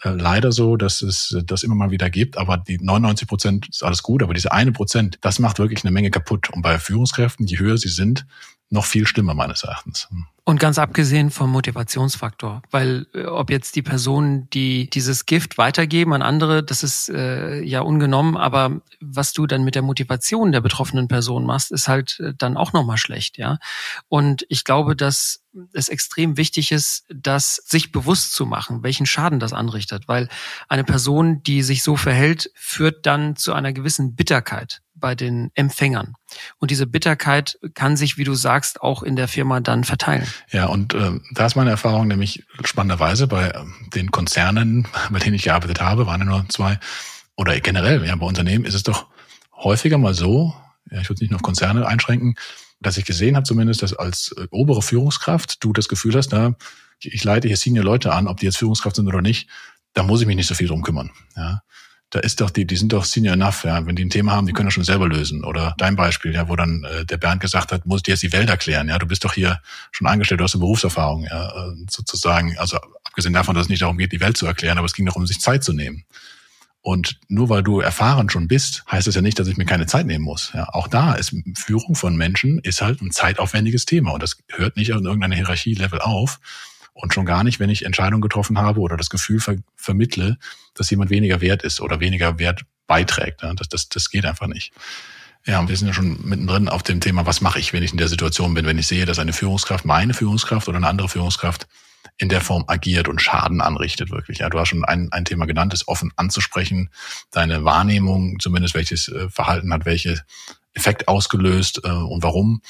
leider so, dass es das immer mal wieder gibt, aber die 99 Prozent ist alles gut, aber diese eine Prozent, das macht wirklich eine Menge kaputt. Und bei Führungskräften, je höher sie sind, noch viel schlimmer meines Erachtens. Und ganz abgesehen vom Motivationsfaktor, weil äh, ob jetzt die Personen, die dieses Gift weitergeben an andere, das ist äh, ja ungenommen, aber was du dann mit der Motivation der betroffenen Person machst, ist halt äh, dann auch nochmal schlecht, ja. Und ich glaube, dass es extrem wichtig ist, das sich bewusst zu machen, welchen Schaden das anrichtet, weil eine Person, die sich so verhält, führt dann zu einer gewissen Bitterkeit bei den Empfängern. Und diese Bitterkeit kann sich, wie du sagst, auch in der Firma dann verteilen. Ja, und äh, da ist meine Erfahrung nämlich spannenderweise bei äh, den Konzernen, bei denen ich gearbeitet habe, waren ja nur zwei, oder generell, ja, bei Unternehmen ist es doch häufiger mal so, ja, ich würde es nicht nur auf Konzerne einschränken, dass ich gesehen habe zumindest, dass als äh, obere Führungskraft du das Gefühl hast, na, ich leite hier Senior Leute an, ob die jetzt Führungskraft sind oder nicht, da muss ich mich nicht so viel drum kümmern. Ja. da ist doch die, die sind doch senior enough, ja. Wenn die ein Thema haben, die können das schon selber lösen. Oder dein Beispiel, ja, wo dann äh, der Bernd gesagt hat, muss dir jetzt die Welt erklären, ja. Du bist doch hier schon angestellt, du hast eine Berufserfahrung, ja, äh, sozusagen. Also abgesehen davon, dass es nicht darum geht, die Welt zu erklären, aber es ging darum, sich Zeit zu nehmen. Und nur weil du erfahren schon bist, heißt es ja nicht, dass ich mir keine Zeit nehmen muss. Ja, auch da ist Führung von Menschen ist halt ein zeitaufwendiges Thema und das hört nicht an irgendeiner Hierarchielevel auf. Und schon gar nicht, wenn ich Entscheidungen getroffen habe oder das Gefühl ver vermittle, dass jemand weniger wert ist oder weniger Wert beiträgt. Ja, das, das, das geht einfach nicht. Ja, und wir sind ja schon mittendrin auf dem Thema, was mache ich, wenn ich in der Situation bin, wenn ich sehe, dass eine Führungskraft, meine Führungskraft oder eine andere Führungskraft in der Form agiert und Schaden anrichtet, wirklich. Ja, du hast schon ein, ein Thema genannt, ist offen anzusprechen, deine Wahrnehmung, zumindest welches äh, Verhalten hat, welche Effekt ausgelöst äh, und warum.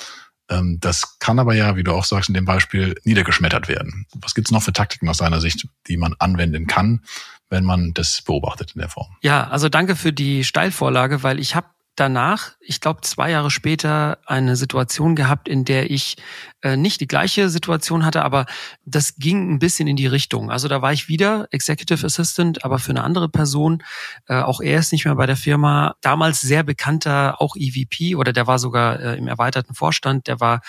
Ähm, das kann aber ja, wie du auch sagst in dem Beispiel, niedergeschmettert werden. Was gibt's noch für Taktiken aus deiner Sicht, die man anwenden kann, wenn man das beobachtet in der Form? Ja, also danke für die Steilvorlage, weil ich habe danach, ich glaube zwei Jahre später, eine Situation gehabt, in der ich äh, nicht die gleiche Situation hatte, aber das ging ein bisschen in die Richtung. Also da war ich wieder Executive Assistant, aber für eine andere Person. Äh, auch er ist nicht mehr bei der Firma. Damals sehr bekannter, auch EVP oder der war sogar äh, im erweiterten Vorstand. Der war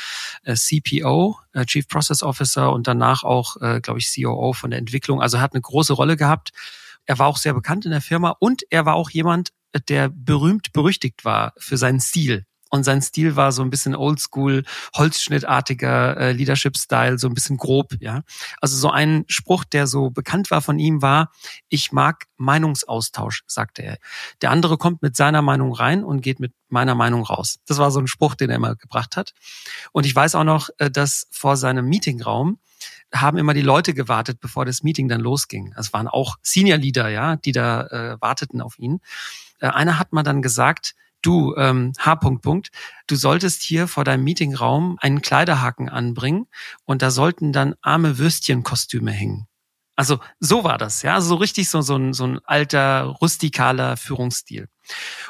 äh, CPO, äh, Chief Process Officer und danach auch, äh, glaube ich, COO von der Entwicklung. Also hat eine große Rolle gehabt. Er war auch sehr bekannt in der Firma und er war auch jemand, der berühmt berüchtigt war für seinen Stil. Und sein Stil war so ein bisschen oldschool, holzschnittartiger äh, Leadership-Style, so ein bisschen grob, ja. Also so ein Spruch, der so bekannt war von ihm, war, ich mag Meinungsaustausch, sagte er. Der andere kommt mit seiner Meinung rein und geht mit meiner Meinung raus. Das war so ein Spruch, den er immer gebracht hat. Und ich weiß auch noch, äh, dass vor seinem Meetingraum haben immer die Leute gewartet, bevor das Meeting dann losging. Es waren auch Senior Leader, ja, die da äh, warteten auf ihn. Äh, einer hat mal dann gesagt, du ähm, H. -Punkt, Punkt, du solltest hier vor deinem Meetingraum einen Kleiderhaken anbringen und da sollten dann arme Würstchenkostüme hängen. Also so war das, ja, so richtig so so ein, so ein alter rustikaler Führungsstil.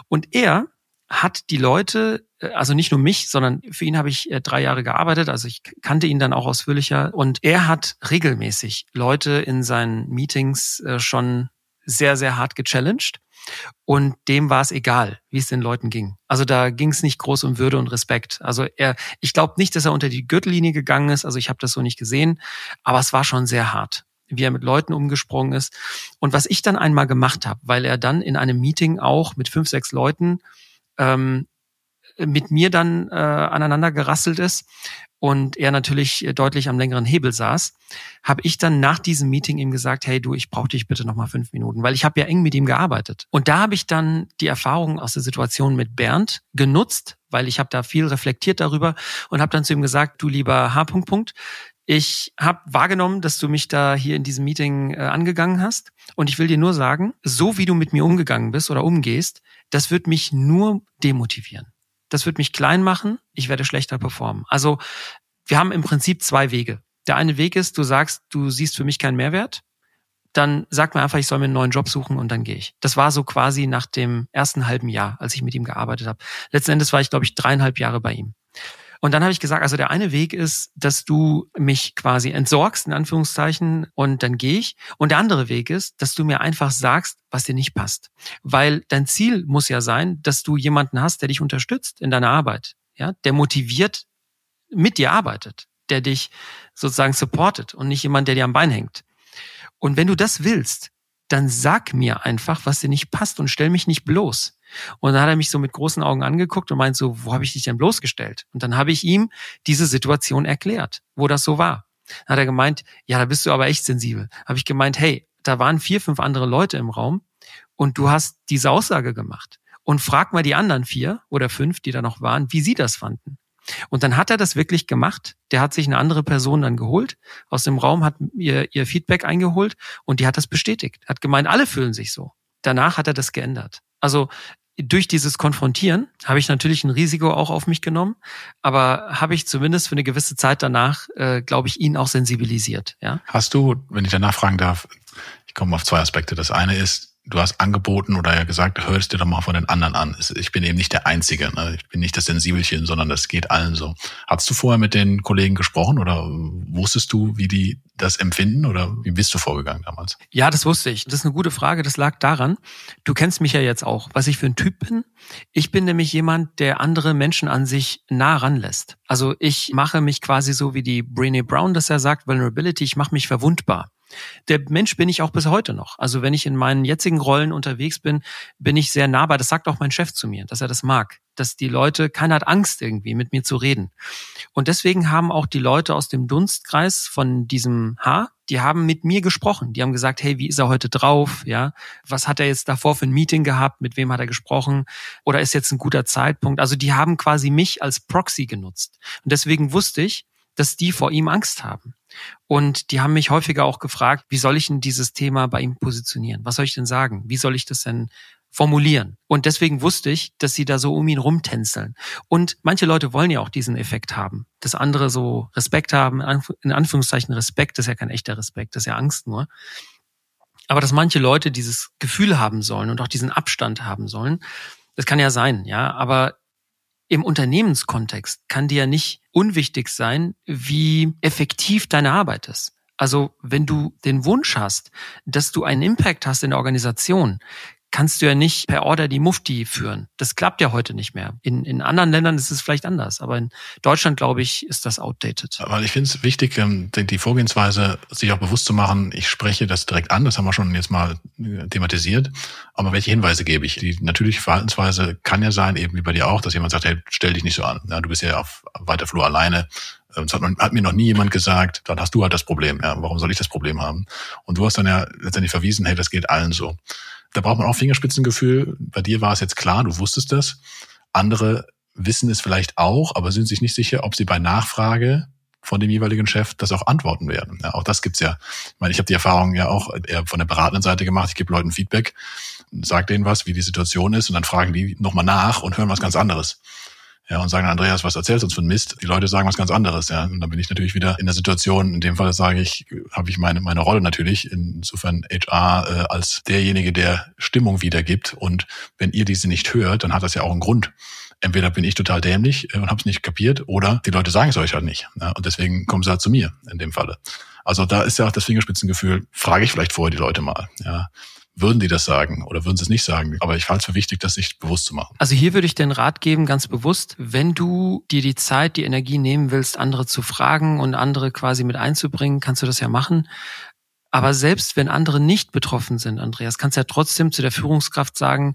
Und er hat die Leute, äh, also nicht nur mich, sondern für ihn habe ich äh, drei Jahre gearbeitet, also ich kannte ihn dann auch ausführlicher. Und er hat regelmäßig Leute in seinen Meetings schon sehr, sehr hart gechallenged. Und dem war es egal, wie es den Leuten ging. Also da ging es nicht groß um Würde und Respekt. Also er, ich glaube nicht, dass er unter die Gürtellinie gegangen ist. Also ich habe das so nicht gesehen, aber es war schon sehr hart wie er mit Leuten umgesprungen ist. Und was ich dann einmal gemacht habe, weil er dann in einem Meeting auch mit fünf, sechs Leuten ähm, mit mir dann äh, aneinander gerasselt ist und er natürlich deutlich am längeren Hebel saß, habe ich dann nach diesem Meeting ihm gesagt, hey du, ich brauche dich bitte noch mal fünf Minuten, weil ich habe ja eng mit ihm gearbeitet. Und da habe ich dann die Erfahrungen aus der Situation mit Bernd genutzt, weil ich habe da viel reflektiert darüber und habe dann zu ihm gesagt, du lieber H. Ich habe wahrgenommen, dass du mich da hier in diesem Meeting äh, angegangen hast. Und ich will dir nur sagen, so wie du mit mir umgegangen bist oder umgehst, das wird mich nur demotivieren. Das wird mich klein machen, ich werde schlechter performen. Also wir haben im Prinzip zwei Wege. Der eine Weg ist, du sagst, du siehst für mich keinen Mehrwert, dann sag mir einfach, ich soll mir einen neuen Job suchen und dann gehe ich. Das war so quasi nach dem ersten halben Jahr, als ich mit ihm gearbeitet habe. Letzten Endes war ich, glaube ich, dreieinhalb Jahre bei ihm. Und dann habe ich gesagt, also der eine Weg ist, dass du mich quasi entsorgst, in Anführungszeichen, und dann gehe ich. Und der andere Weg ist, dass du mir einfach sagst, was dir nicht passt. Weil dein Ziel muss ja sein, dass du jemanden hast, der dich unterstützt in deiner Arbeit, ja, der motiviert mit dir arbeitet, der dich sozusagen supportet und nicht jemand, der dir am Bein hängt. Und wenn du das willst, dann sag mir einfach, was dir nicht passt und stell mich nicht bloß. Und dann hat er mich so mit großen Augen angeguckt und meint so, wo habe ich dich denn bloßgestellt? Und dann habe ich ihm diese Situation erklärt, wo das so war. Dann hat er gemeint, ja, da bist du aber echt sensibel. Habe ich gemeint, hey, da waren vier, fünf andere Leute im Raum und du hast diese Aussage gemacht. Und frag mal die anderen vier oder fünf, die da noch waren, wie sie das fanden. Und dann hat er das wirklich gemacht. Der hat sich eine andere Person dann geholt aus dem Raum, hat ihr, ihr Feedback eingeholt und die hat das bestätigt. Hat gemeint, alle fühlen sich so. Danach hat er das geändert. Also durch dieses Konfrontieren habe ich natürlich ein Risiko auch auf mich genommen, aber habe ich zumindest für eine gewisse Zeit danach, äh, glaube ich, ihn auch sensibilisiert. Ja? Hast du, wenn ich danach fragen darf, ich komme auf zwei Aspekte. Das eine ist, du hast angeboten oder ja gesagt, hör es dir doch mal von den anderen an. Ich bin eben nicht der Einzige. Ne? Ich bin nicht das Sensibelchen, sondern das geht allen so. Hast du vorher mit den Kollegen gesprochen oder wusstest du, wie die das empfinden oder wie bist du vorgegangen damals? Ja, das wusste ich. Das ist eine gute Frage. Das lag daran, du kennst mich ja jetzt auch, was ich für ein Typ bin. Ich bin nämlich jemand, der andere Menschen an sich nah ranlässt. Also ich mache mich quasi so wie die Brené Brown das ja sagt, Vulnerability, ich mache mich verwundbar. Der Mensch bin ich auch bis heute noch. Also wenn ich in meinen jetzigen Rollen unterwegs bin, bin ich sehr nahbar. Das sagt auch mein Chef zu mir, dass er das mag. Dass die Leute, keiner hat Angst irgendwie mit mir zu reden. Und deswegen haben auch die Leute aus dem Dunstkreis von diesem Haar, die haben mit mir gesprochen. Die haben gesagt, hey, wie ist er heute drauf? Ja, was hat er jetzt davor für ein Meeting gehabt? Mit wem hat er gesprochen? Oder ist jetzt ein guter Zeitpunkt? Also die haben quasi mich als Proxy genutzt. Und deswegen wusste ich, dass die vor ihm Angst haben. Und die haben mich häufiger auch gefragt, wie soll ich denn dieses Thema bei ihm positionieren? Was soll ich denn sagen? Wie soll ich das denn formulieren? Und deswegen wusste ich, dass sie da so um ihn rumtänzeln. Und manche Leute wollen ja auch diesen Effekt haben, dass andere so Respekt haben, in Anführungszeichen Respekt, das ist ja kein echter Respekt, das ist ja Angst nur. Aber dass manche Leute dieses Gefühl haben sollen und auch diesen Abstand haben sollen, das kann ja sein, ja. Aber im Unternehmenskontext kann dir ja nicht unwichtig sein, wie effektiv deine Arbeit ist. Also wenn du den Wunsch hast, dass du einen Impact hast in der Organisation, kannst du ja nicht per Order die Mufti führen. Das klappt ja heute nicht mehr. In, in anderen Ländern ist es vielleicht anders, aber in Deutschland, glaube ich, ist das outdated. Weil ich finde es wichtig, ähm, die Vorgehensweise sich auch bewusst zu machen, ich spreche das direkt an, das haben wir schon jetzt mal äh, thematisiert, aber welche Hinweise gebe ich? Die natürliche Verhaltensweise kann ja sein, eben wie bei dir auch, dass jemand sagt, hey, stell dich nicht so an, ja, du bist ja auf weiter Flur alleine, das hat, hat, mir noch nie jemand gesagt, dann hast du halt das Problem. Ja, warum soll ich das Problem haben? Und du hast dann ja letztendlich verwiesen, hey, das geht allen so da braucht man auch Fingerspitzengefühl. Bei dir war es jetzt klar, du wusstest das. Andere wissen es vielleicht auch, aber sind sich nicht sicher, ob sie bei Nachfrage von dem jeweiligen Chef das auch antworten werden. Ja, auch das gibt's ja. Ich meine, ich habe die Erfahrung ja auch eher von der beratenden Seite gemacht. Ich gebe Leuten Feedback, sage denen was, wie die Situation ist und dann fragen die nochmal nach und hören was ganz anderes ja, und sagen, Andreas, was erzählst du uns für ein Mist? Die Leute sagen was ganz anderes, ja. Und dann bin ich natürlich wieder in der Situation, in dem Fall sage ich, habe ich meine, meine Rolle natürlich, insofern HR äh, als derjenige, der Stimmung wiedergibt. Und wenn ihr diese nicht hört, dann hat das ja auch einen Grund. Entweder bin ich total dämlich äh, und habe es nicht kapiert, oder die Leute sagen es euch halt nicht. Ja, und deswegen kommen sie halt zu mir in dem Falle. Also da ist ja auch das Fingerspitzengefühl, frage ich vielleicht vorher die Leute mal. Ja würden die das sagen oder würden sie es nicht sagen. Aber ich halte es für wichtig, das sich bewusst zu machen. Also hier würde ich den Rat geben, ganz bewusst, wenn du dir die Zeit, die Energie nehmen willst, andere zu fragen und andere quasi mit einzubringen, kannst du das ja machen. Aber selbst wenn andere nicht betroffen sind, Andreas, kannst du ja trotzdem zu der Führungskraft sagen,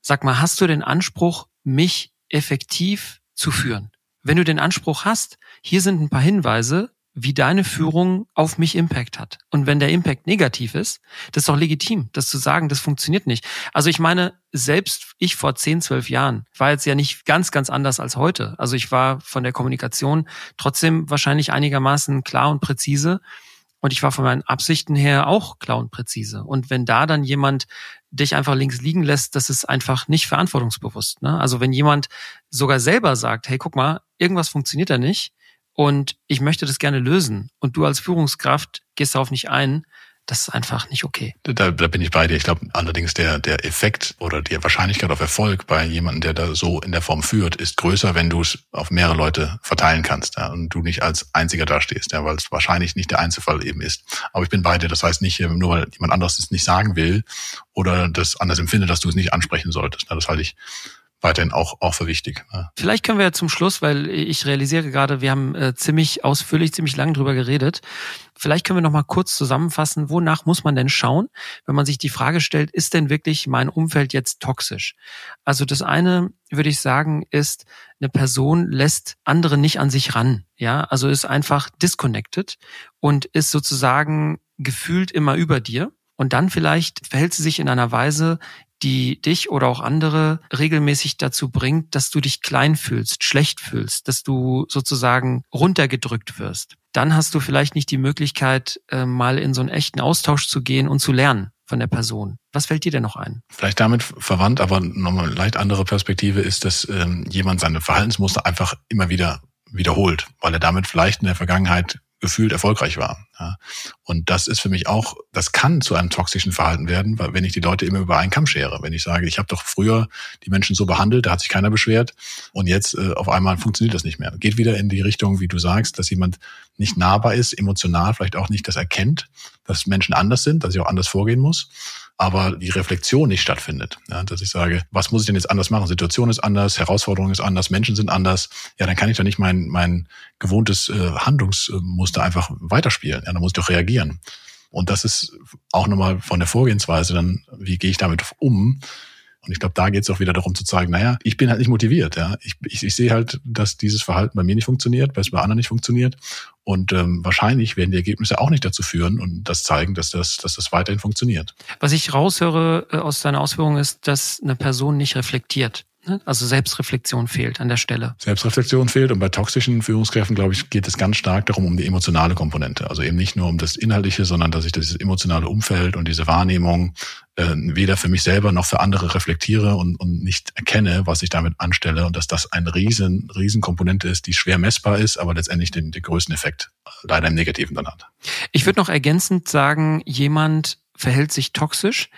sag mal, hast du den Anspruch, mich effektiv zu führen? Wenn du den Anspruch hast, hier sind ein paar Hinweise, wie deine Führung auf mich Impact hat. Und wenn der Impact negativ ist, das ist doch legitim, das zu sagen, das funktioniert nicht. Also ich meine, selbst ich vor 10, 12 Jahren war jetzt ja nicht ganz, ganz anders als heute. Also ich war von der Kommunikation trotzdem wahrscheinlich einigermaßen klar und präzise. Und ich war von meinen Absichten her auch klar und präzise. Und wenn da dann jemand dich einfach links liegen lässt, das ist einfach nicht verantwortungsbewusst. Ne? Also wenn jemand sogar selber sagt, hey, guck mal, irgendwas funktioniert da nicht, und ich möchte das gerne lösen und du als Führungskraft gehst darauf nicht ein, das ist einfach nicht okay. Da, da bin ich bei dir. Ich glaube allerdings der, der Effekt oder die Wahrscheinlichkeit auf Erfolg bei jemandem, der da so in der Form führt, ist größer, wenn du es auf mehrere Leute verteilen kannst ja, und du nicht als Einziger dastehst, ja, weil es wahrscheinlich nicht der Einzelfall eben ist. Aber ich bin bei dir. Das heißt nicht, nur weil jemand anderes es nicht sagen will oder das anders empfindet, dass du es nicht ansprechen solltest. Ja, das halte ich weiterhin auch, auch für wichtig. Ja. Vielleicht können wir ja zum Schluss, weil ich realisiere gerade, wir haben äh, ziemlich ausführlich, ziemlich lang drüber geredet. Vielleicht können wir noch mal kurz zusammenfassen, wonach muss man denn schauen, wenn man sich die Frage stellt, ist denn wirklich mein Umfeld jetzt toxisch? Also das eine, würde ich sagen, ist, eine Person lässt andere nicht an sich ran. Ja, also ist einfach disconnected und ist sozusagen gefühlt immer über dir. Und dann vielleicht verhält sie sich in einer Weise, die dich oder auch andere regelmäßig dazu bringt, dass du dich klein fühlst, schlecht fühlst, dass du sozusagen runtergedrückt wirst. Dann hast du vielleicht nicht die Möglichkeit, äh, mal in so einen echten Austausch zu gehen und zu lernen von der Person. Was fällt dir denn noch ein? Vielleicht damit verwandt, aber nochmal leicht andere Perspektive ist, dass ähm, jemand seine Verhaltensmuster einfach immer wieder wiederholt, weil er damit vielleicht in der Vergangenheit gefühlt erfolgreich war. Ja. Und das ist für mich auch, das kann zu einem toxischen Verhalten werden, weil wenn ich die Leute immer über einen Kamm schere. Wenn ich sage, ich habe doch früher die Menschen so behandelt, da hat sich keiner beschwert und jetzt äh, auf einmal funktioniert das nicht mehr. Geht wieder in die Richtung, wie du sagst, dass jemand nicht nahbar ist, emotional vielleicht auch nicht das erkennt, dass Menschen anders sind, dass ich auch anders vorgehen muss aber die Reflexion nicht stattfindet. Ja, dass ich sage, was muss ich denn jetzt anders machen? Situation ist anders, Herausforderung ist anders, Menschen sind anders. Ja, dann kann ich doch nicht mein, mein gewohntes äh, Handlungsmuster einfach weiterspielen. Ja, dann muss ich doch reagieren. Und das ist auch nochmal von der Vorgehensweise dann, wie gehe ich damit um? Und ich glaube, da geht es auch wieder darum zu zeigen, naja, ich bin halt nicht motiviert. Ja, ich, ich, ich sehe halt, dass dieses Verhalten bei mir nicht funktioniert, weil es bei anderen nicht funktioniert. Und ähm, wahrscheinlich werden die Ergebnisse auch nicht dazu führen und das zeigen, dass das, dass das weiterhin funktioniert. Was ich raushöre äh, aus deiner Ausführung ist, dass eine Person nicht reflektiert. Ne? Also Selbstreflexion fehlt an der Stelle. Selbstreflexion fehlt und bei toxischen Führungskräften, glaube ich, geht es ganz stark darum, um die emotionale Komponente. Also eben nicht nur um das Inhaltliche, sondern dass ich dieses emotionale Umfeld und diese Wahrnehmung äh, weder für mich selber noch für andere reflektiere und, und nicht erkenne, was ich damit anstelle und dass das eine riesen, riesen Komponente ist, die schwer messbar ist, aber letztendlich den, den größten Effekt leider im Negativen dann hat. Ich würde noch ergänzend sagen, jemand verhält sich toxisch,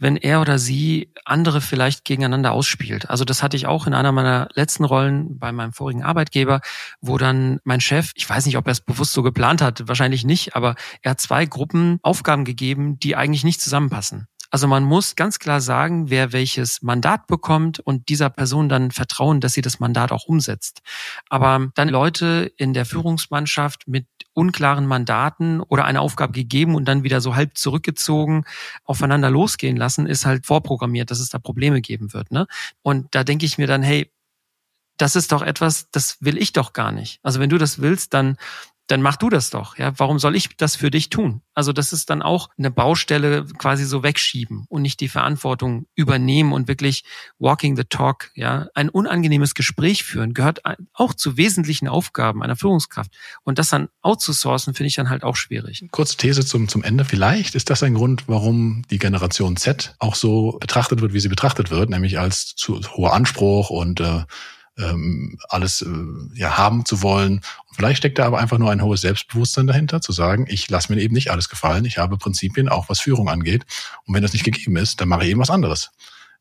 wenn er oder sie andere vielleicht gegeneinander ausspielt. Also das hatte ich auch in einer meiner letzten Rollen bei meinem vorigen Arbeitgeber, wo dann mein Chef, ich weiß nicht, ob er es bewusst so geplant hat, wahrscheinlich nicht, aber er hat zwei Gruppen Aufgaben gegeben, die eigentlich nicht zusammenpassen. Also man muss ganz klar sagen, wer welches Mandat bekommt und dieser Person dann vertrauen, dass sie das Mandat auch umsetzt. Aber dann Leute in der Führungsmannschaft mit unklaren Mandaten oder eine Aufgabe gegeben und dann wieder so halb zurückgezogen aufeinander losgehen lassen, ist halt vorprogrammiert, dass es da Probleme geben wird. Ne? Und da denke ich mir dann, hey, das ist doch etwas, das will ich doch gar nicht. Also wenn du das willst, dann dann mach du das doch. Ja, warum soll ich das für dich tun? Also das ist dann auch eine Baustelle quasi so wegschieben und nicht die Verantwortung übernehmen und wirklich walking the talk. Ja, ein unangenehmes Gespräch führen gehört auch zu wesentlichen Aufgaben einer Führungskraft und das dann outzusourcen finde ich dann halt auch schwierig. Kurze These zum zum Ende. Vielleicht ist das ein Grund, warum die Generation Z auch so betrachtet wird, wie sie betrachtet wird, nämlich als zu hoher Anspruch und äh, ähm, alles äh, ja, haben zu wollen. Und vielleicht steckt da aber einfach nur ein hohes Selbstbewusstsein dahinter, zu sagen, ich lasse mir eben nicht alles gefallen, ich habe Prinzipien, auch was Führung angeht. Und wenn das nicht gegeben ist, dann mache ich eben was anderes.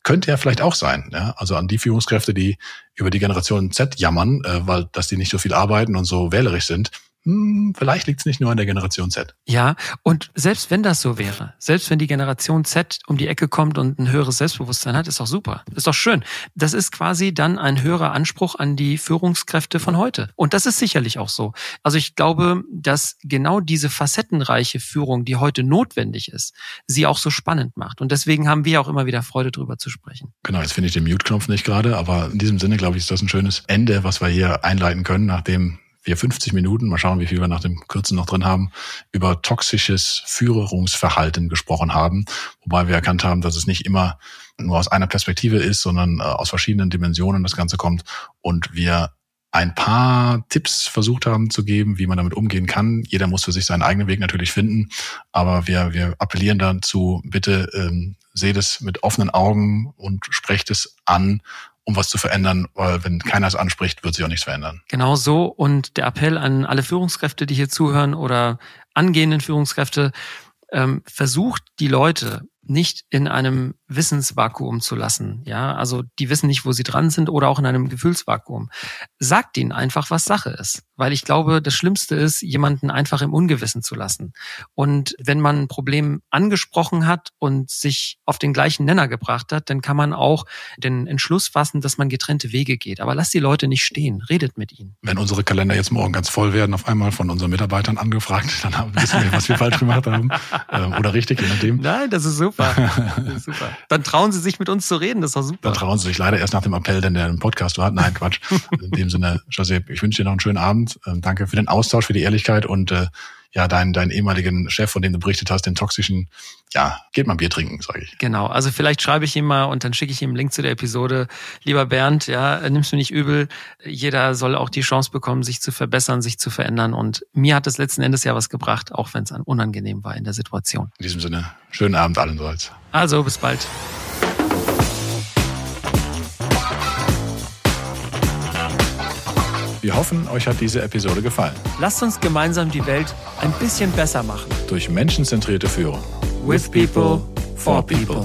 Könnte ja vielleicht auch sein. Ja? Also an die Führungskräfte, die über die Generation Z jammern, äh, weil dass die nicht so viel arbeiten und so wählerisch sind, hm, vielleicht liegt es nicht nur an der Generation Z. Ja, und selbst wenn das so wäre, selbst wenn die Generation Z um die Ecke kommt und ein höheres Selbstbewusstsein hat, ist doch super. Ist doch schön. Das ist quasi dann ein höherer Anspruch an die Führungskräfte von heute. Und das ist sicherlich auch so. Also ich glaube, dass genau diese facettenreiche Führung, die heute notwendig ist, sie auch so spannend macht. Und deswegen haben wir auch immer wieder Freude, darüber zu sprechen. Genau, jetzt finde ich den Mute-Knopf nicht gerade, aber in diesem Sinne, glaube ich, ist das ein schönes Ende, was wir hier einleiten können, nachdem wir 50 Minuten, mal schauen, wie viel wir nach dem Kürzen noch drin haben, über toxisches Führungsverhalten gesprochen haben, wobei wir erkannt haben, dass es nicht immer nur aus einer Perspektive ist, sondern äh, aus verschiedenen Dimensionen das Ganze kommt und wir ein paar Tipps versucht haben zu geben, wie man damit umgehen kann. Jeder muss für sich seinen eigenen Weg natürlich finden, aber wir, wir appellieren dazu, bitte ähm, seht es mit offenen Augen und sprecht es an um was zu verändern, weil wenn keiner es anspricht, wird sich auch nichts verändern. Genau so. Und der Appell an alle Führungskräfte, die hier zuhören oder angehenden Führungskräfte, ähm, versucht die Leute nicht in einem Wissensvakuum zu lassen. Ja, also die wissen nicht, wo sie dran sind oder auch in einem Gefühlsvakuum. Sagt ihnen einfach, was Sache ist. Weil ich glaube, das Schlimmste ist, jemanden einfach im Ungewissen zu lassen. Und wenn man ein Problem angesprochen hat und sich auf den gleichen Nenner gebracht hat, dann kann man auch den Entschluss fassen, dass man getrennte Wege geht. Aber lasst die Leute nicht stehen. Redet mit ihnen. Wenn unsere Kalender jetzt morgen ganz voll werden, auf einmal von unseren Mitarbeitern angefragt, dann wissen wir, was wir falsch gemacht haben. Ähm, oder richtig, je nachdem. Nein, das ist super. Das ist super. Dann trauen Sie sich mit uns zu reden, das ist doch super. Dann trauen Sie sich leider erst nach dem Appell, denn der im Podcast war. Nein, Quatsch. In dem Sinne, José, ich wünsche dir noch einen schönen Abend. Ähm, danke für den Austausch, für die Ehrlichkeit und äh, ja, deinen, deinen ehemaligen Chef, von dem du berichtet hast, den toxischen, ja, geht mal Bier trinken, sage ich. Genau, also vielleicht schreibe ich ihm mal und dann schicke ich ihm einen Link zu der Episode. Lieber Bernd, ja, nimmst du nicht übel. Jeder soll auch die Chance bekommen, sich zu verbessern, sich zu verändern. Und mir hat es letzten Endes ja was gebracht, auch wenn es unangenehm war in der Situation. In diesem Sinne, schönen Abend allenseits. Also, bis bald. Wir hoffen, euch hat diese Episode gefallen. Lasst uns gemeinsam die Welt ein bisschen besser machen. Durch menschenzentrierte Führung. With people, for people.